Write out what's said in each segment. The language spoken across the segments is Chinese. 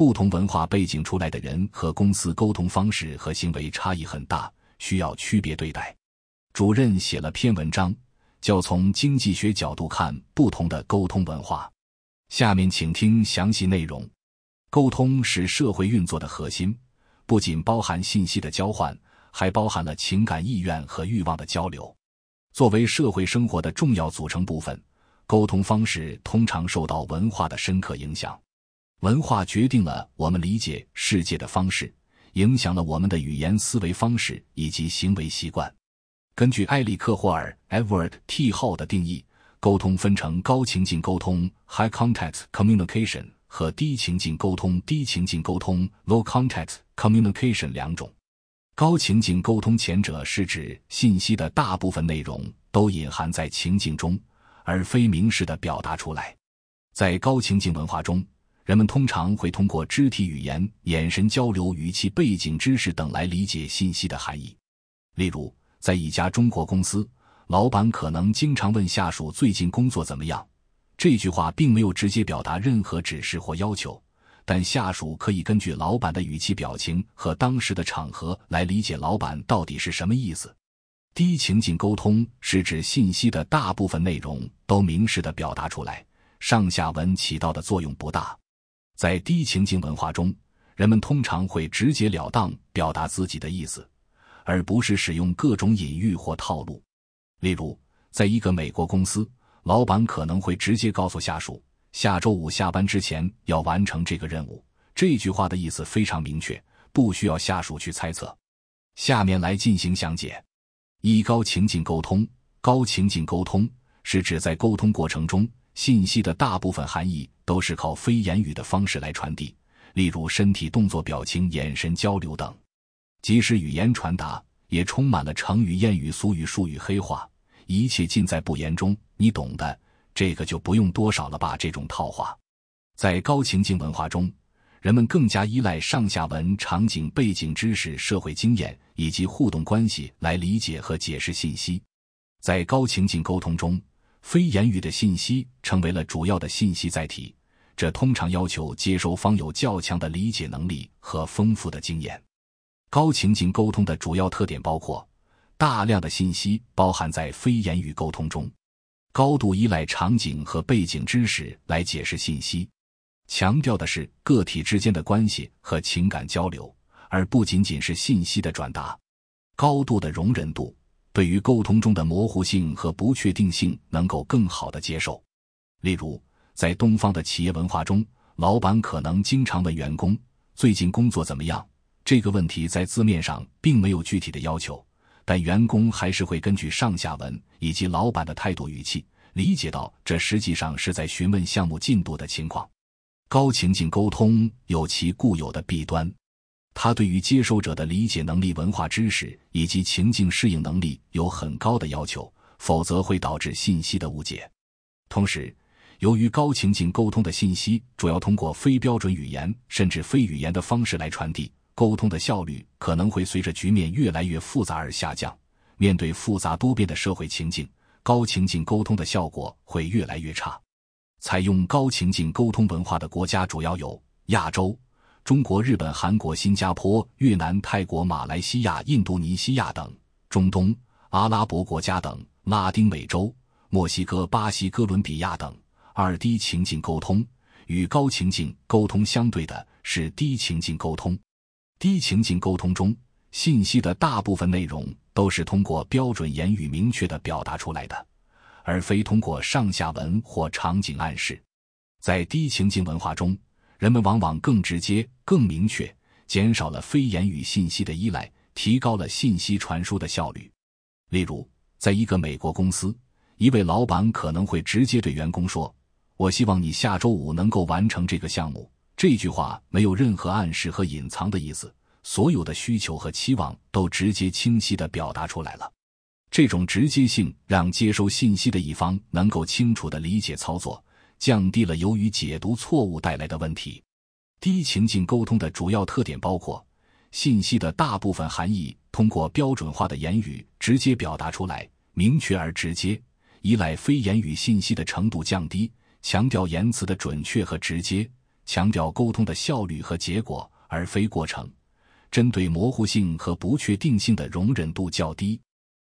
不同文化背景出来的人和公司沟通方式和行为差异很大，需要区别对待。主任写了篇文章，叫《从经济学角度看不同的沟通文化》。下面请听详细内容。沟通是社会运作的核心，不仅包含信息的交换，还包含了情感意愿和欲望的交流。作为社会生活的重要组成部分，沟通方式通常受到文化的深刻影响。文化决定了我们理解世界的方式，影响了我们的语言思维方式以及行为习惯。根据埃里克霍尔 （Edward T. Hall） 的定义，沟通分成高情境沟通 （High Context Communication） 和低情境沟通（低情境沟通 （Low Context Communication） 两种。高情境沟通前者是指信息的大部分内容都隐含在情境中，而非明示的表达出来。在高情境文化中，人们通常会通过肢体语言、眼神交流、语气、背景知识等来理解信息的含义。例如，在一家中国公司，老板可能经常问下属最近工作怎么样。这句话并没有直接表达任何指示或要求，但下属可以根据老板的语气、表情和当时的场合来理解老板到底是什么意思。低情境沟通是指信息的大部分内容都明示的表达出来，上下文起到的作用不大。在低情境文化中，人们通常会直截了当表达自己的意思，而不是使用各种隐喻或套路。例如，在一个美国公司，老板可能会直接告诉下属，下周五下班之前要完成这个任务。这句话的意思非常明确，不需要下属去猜测。下面来进行详解：一、高情境沟通。高情境沟通是指在沟通过程中。信息的大部分含义都是靠非言语的方式来传递，例如身体动作、表情、眼神交流等。即使语言传达，也充满了成语、谚语、俗语、术语、黑话，一切尽在不言中。你懂的，这个就不用多少了吧？这种套话，在高情境文化中，人们更加依赖上下文、场景、背景知识、社会经验以及互动关系来理解和解释信息。在高情境沟通中。非言语的信息成为了主要的信息载体，这通常要求接收方有较强的理解能力和丰富的经验。高情境沟通的主要特点包括：大量的信息包含在非言语沟通中，高度依赖场景和背景知识来解释信息，强调的是个体之间的关系和情感交流，而不仅仅是信息的转达。高度的容忍度。对于沟通中的模糊性和不确定性，能够更好的接受。例如，在东方的企业文化中，老板可能经常问员工最近工作怎么样。这个问题在字面上并没有具体的要求，但员工还是会根据上下文以及老板的态度语气，理解到这实际上是在询问项目进度的情况。高情境沟通有其固有的弊端。它对于接收者的理解能力、文化知识以及情境适应能力有很高的要求，否则会导致信息的误解。同时，由于高情境沟通的信息主要通过非标准语言甚至非语言的方式来传递，沟通的效率可能会随着局面越来越复杂而下降。面对复杂多变的社会情境，高情境沟通的效果会越来越差。采用高情境沟通文化的国家主要有亚洲。中国、日本、韩国、新加坡、越南、泰国、马来西亚、印度尼西亚等中东、阿拉伯国家等拉丁美洲、墨西哥、巴西、哥伦比亚等。二低情境沟通与高情境沟通相对的是低情境沟通。低情境沟通中，信息的大部分内容都是通过标准言语明确的表达出来的，而非通过上下文或场景暗示。在低情境文化中，人们往往更直接、更明确，减少了非言语信息的依赖，提高了信息传输的效率。例如，在一个美国公司，一位老板可能会直接对员工说：“我希望你下周五能够完成这个项目。”这句话没有任何暗示和隐藏的意思。所有的需求和期望都直接清晰地表达出来了。这种直接性让接收信息的一方能够清楚地理解操作，降低了由于解读错误带来的问题。低情境沟通的主要特点包括：信息的大部分含义通过标准化的言语直接表达出来，明确而直接；依赖非言语信息的程度降低，强调言辞的准确和直接，强调沟通的效率和结果而非过程。针对模糊性和不确定性的容忍度较低，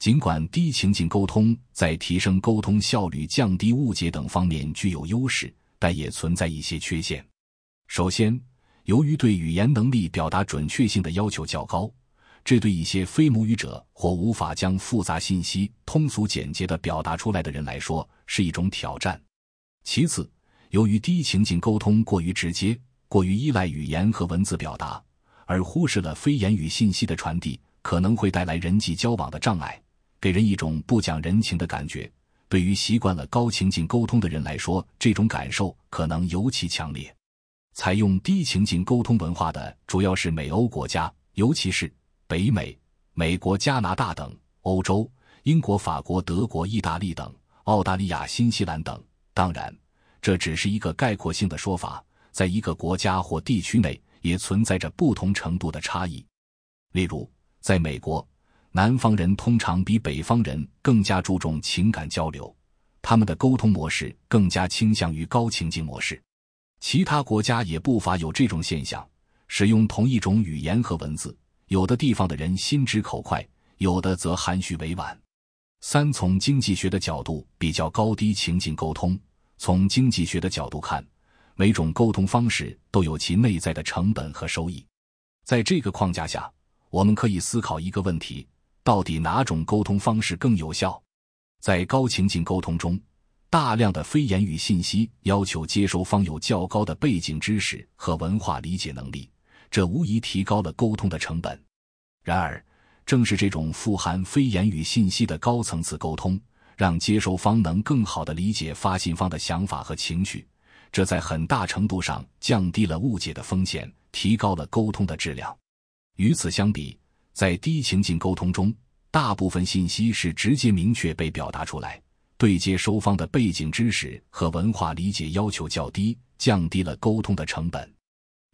尽管低情境沟通在提升沟通效率、降低误解等方面具有优势，但也存在一些缺陷。首先，由于对语言能力表达准确性的要求较高，这对一些非母语者或无法将复杂信息通俗简洁地表达出来的人来说是一种挑战。其次，由于低情境沟通过于直接，过于依赖语言和文字表达。而忽视了非言语信息的传递，可能会带来人际交往的障碍，给人一种不讲人情的感觉。对于习惯了高情境沟通的人来说，这种感受可能尤其强烈。采用低情境沟通文化的主要是美欧国家，尤其是北美、美国、加拿大等；欧洲，英国、法国、德国、意大利等；澳大利亚、新西兰等。当然，这只是一个概括性的说法，在一个国家或地区内。也存在着不同程度的差异。例如，在美国，南方人通常比北方人更加注重情感交流，他们的沟通模式更加倾向于高情境模式。其他国家也不乏有这种现象，使用同一种语言和文字，有的地方的人心直口快，有的则含蓄委婉。三、从经济学的角度比较高低情境沟通。从经济学的角度看。每种沟通方式都有其内在的成本和收益，在这个框架下，我们可以思考一个问题：到底哪种沟通方式更有效？在高情境沟通中，大量的非言语信息要求接收方有较高的背景知识和文化理解能力，这无疑提高了沟通的成本。然而，正是这种富含非言语信息的高层次沟通，让接收方能更好地理解发信方的想法和情绪。这在很大程度上降低了误解的风险，提高了沟通的质量。与此相比，在低情境沟通中，大部分信息是直接明确被表达出来，对接收方的背景知识和文化理解要求较低，降低了沟通的成本。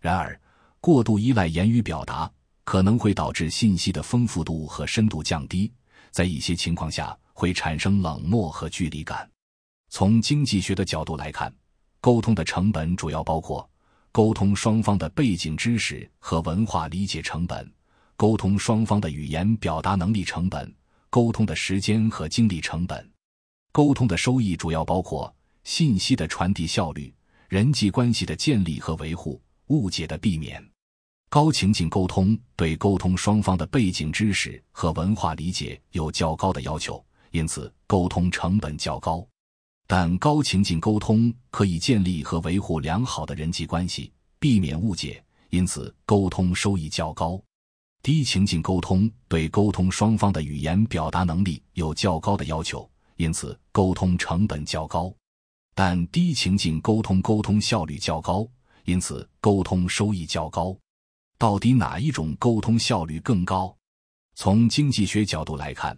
然而，过度依赖言语表达可能会导致信息的丰富度和深度降低，在一些情况下会产生冷漠和距离感。从经济学的角度来看。沟通的成本主要包括沟通双方的背景知识和文化理解成本、沟通双方的语言表达能力成本、沟通的时间和精力成本。沟通的收益主要包括信息的传递效率、人际关系的建立和维护、误解的避免。高情境沟通对沟通双方的背景知识和文化理解有较高的要求，因此沟通成本较高。但高情境沟通可以建立和维护良好的人际关系，避免误解，因此沟通收益较高。低情境沟通对沟通双方的语言表达能力有较高的要求，因此沟通成本较高。但低情境沟通沟通效率较高，因此沟通收益较高。到底哪一种沟通效率更高？从经济学角度来看。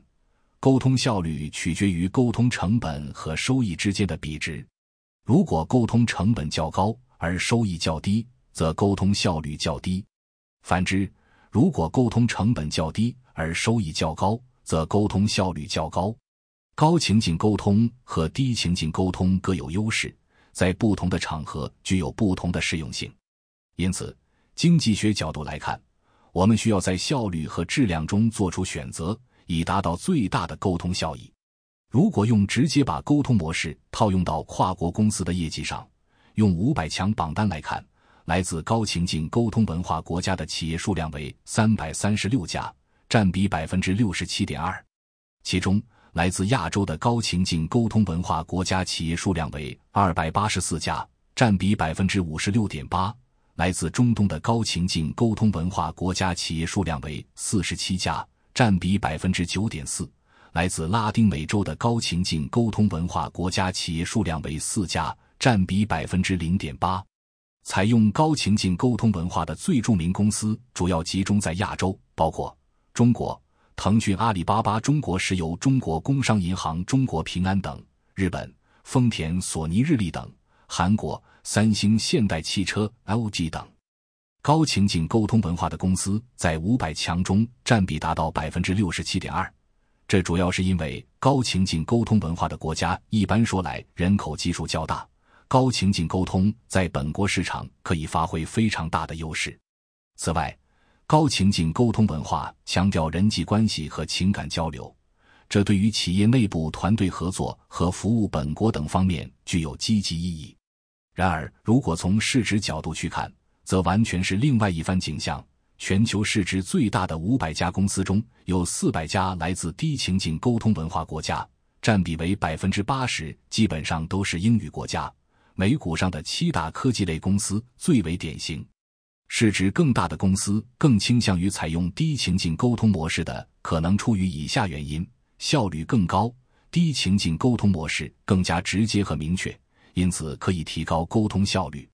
沟通效率取决于沟通成本和收益之间的比值。如果沟通成本较高而收益较低，则沟通效率较低；反之，如果沟通成本较低而收益较高，则沟通效率较高。高情境沟通和低情境沟通各有优势，在不同的场合具有不同的适用性。因此，经济学角度来看，我们需要在效率和质量中做出选择。以达到最大的沟通效益。如果用直接把沟通模式套用到跨国公司的业绩上，用五百强榜单来看，来自高情境沟通文化国家的企业数量为三百三十六家，占比百分之六十七点二。其中，来自亚洲的高情境沟通文化国家企业数量为二百八十四家，占比百分之五十六点八；来自中东的高情境沟通文化国家企业数量为四十七家，占比百分之九点四；来自拉丁美洲的高情境沟通文化国家企业数量为四家，占比百分之零点八。采用高情境沟通文化的最著名公司主要集中在亚洲，包括中国腾讯、阿里巴巴、中国石油、中国工商银行、中国平安等；日本丰田、索尼、日立等；韩国三星、现代汽车、LG 等。高情境沟通文化的公司在五百强中占比达到百分之六十七点二，这主要是因为高情境沟通文化的国家一般说来人口基数较大。高情境沟通在本国市场可以发挥非常大的优势。此外，高情境沟通文化强调人际关系和情感交流，这对于企业内部团队合作和服务本国等方面具有积极意义。然而，如果从市值角度去看，则完全是另外一番景象。全球市值最大的五百家公司中有四百家来自低情境沟通文化国家，占比为百分之八十，基本上都是英语国家。美股上的七大科技类公司最为典型，市值更大的公司更倾向于采用低情境沟通模式的，可能出于以下原因：效率更高，低情境沟通模式更加直接和明确，因此可以提高沟通效率。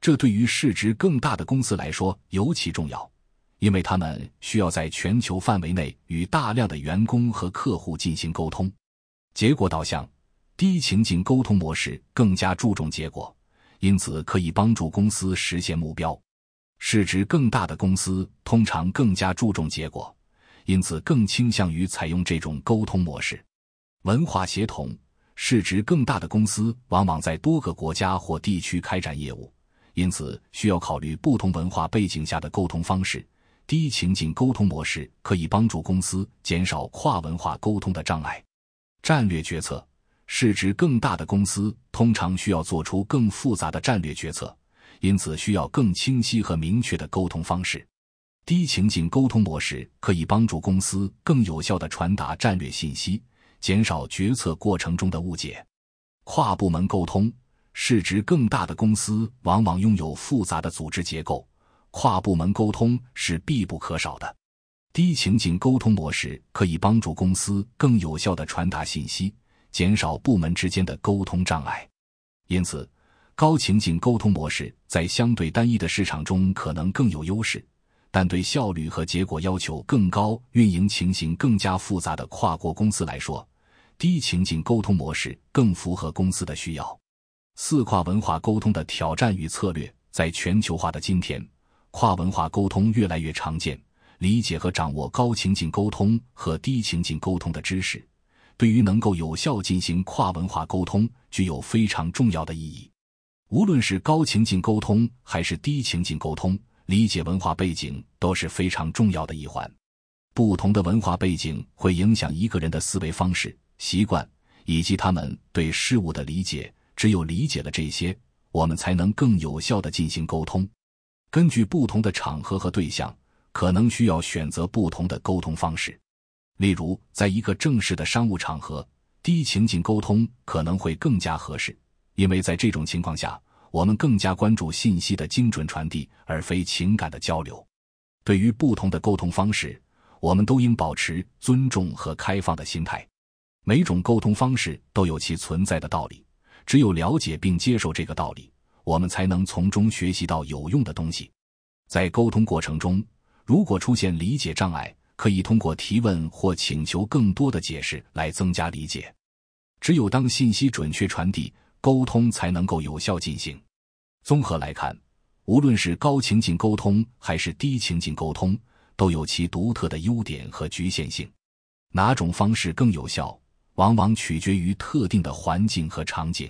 这对于市值更大的公司来说尤其重要，因为他们需要在全球范围内与大量的员工和客户进行沟通，结果导向。低情境沟通模式更加注重结果，因此可以帮助公司实现目标。市值更大的公司通常更加注重结果，因此更倾向于采用这种沟通模式。文化协同，市值更大的公司往往在多个国家或地区开展业务，因此需要考虑不同文化背景下的沟通方式。低情境沟通模式可以帮助公司减少跨文化沟通的障碍。战略决策。市值更大的公司通常需要做出更复杂的战略决策，因此需要更清晰和明确的沟通方式。低情境沟通模式可以帮助公司更有效地传达战略信息，减少决策过程中的误解。跨部门沟通，市值更大的公司往往拥有复杂的组织结构，跨部门沟通是必不可少的。低情景沟通模式可以帮助公司更有效的传达信息。减少部门之间的沟通障碍，因此，高情景沟通模式在相对单一的市场中可能更有优势，但对效率和结果要求更高、运营情形更加复杂的跨国公司来说，低情景沟通模式更符合公司的需要。四跨文化沟通的挑战与策略，在全球化的今天，跨文化沟通越来越常见，理解和掌握高情境沟通和低情境沟通的知识。对于能够有效进行跨文化沟通，具有非常重要的意义。无论是高情境沟通还是低情境沟通，理解文化背景都是非常重要的一环。不同的文化背景会影响一个人的思维方式、习惯以及他们对事物的理解。只有理解了这些，我们才能更有效的进行沟通。根据不同的场合和对象，可能需要选择不同的沟通方式。例如，在一个正式的商务场合，低情境沟通可能会更加合适，因为在这种情况下，我们更加关注信息的精准传递，而非情感的交流。对于不同的沟通方式，我们都应保持尊重和开放的心态。每种沟通方式都有其存在的道理，只有了解并接受这个道理，我们才能从中学习到有用的东西。在沟通过程中，如果出现理解障碍，可以通过提问或请求更多的解释来增加理解。只有当信息准确传递，沟通才能够有效进行。综合来看，无论是高情境沟通还是低情境沟通，都有其独特的优点和局限性。哪种方式更有效，往往取决于特定的环境和场景。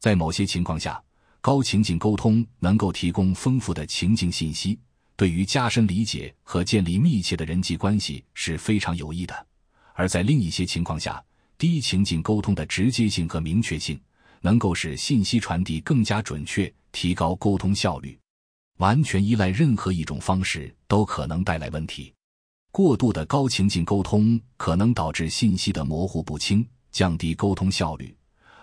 在某些情况下，高情境沟通能够提供丰富的情境信息。对于加深理解和建立密切的人际关系是非常有益的，而在另一些情况下，低情境沟通的直接性和明确性能够使信息传递更加准确，提高沟通效率。完全依赖任何一种方式都可能带来问题。过度的高情境沟通可能导致信息的模糊不清，降低沟通效率；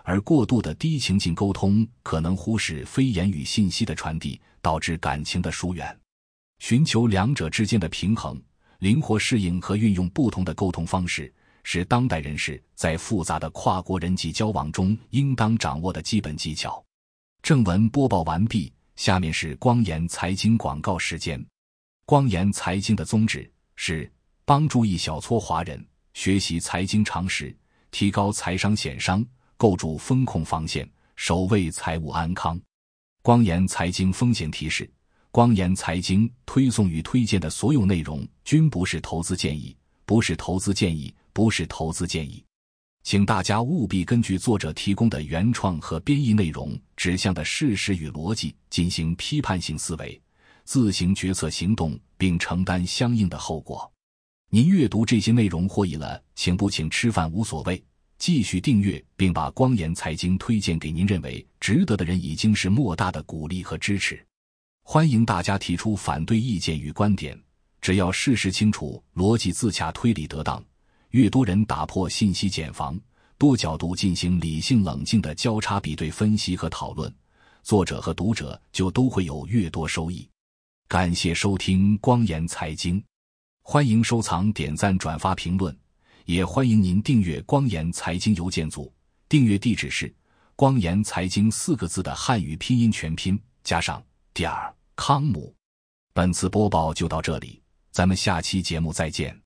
而过度的低情境沟通可能忽视非言语信息的传递，导致感情的疏远。寻求两者之间的平衡，灵活适应和运用不同的沟通方式，是当代人士在复杂的跨国人际交往中应当掌握的基本技巧。正文播报完毕，下面是光言财经广告时间。光言财经的宗旨。是帮助一小撮华人学习财经常识，提高财商险商，构筑风控防线，守卫财务安康。光言财经风险提示：光言财经推送与推荐的所有内容均不是投资建议，不是投资建议，不是投资建议，请大家务必根据作者提供的原创和编译内容指向的事实与逻辑进行批判性思维。自行决策行动，并承担相应的后果。您阅读这些内容获益了，请不请吃饭无所谓。继续订阅，并把光言财经推荐给您认为值得的人，已经是莫大的鼓励和支持。欢迎大家提出反对意见与观点，只要事实清楚、逻辑自洽、推理得当，越多人打破信息茧房，多角度进行理性冷静的交叉比对分析和讨论，作者和读者就都会有越多收益。感谢收听光言财经，欢迎收藏、点赞、转发、评论，也欢迎您订阅光言财经邮件组。订阅地址是“光言财经”四个字的汉语拼音全拼加上点儿康姆。本次播报就到这里，咱们下期节目再见。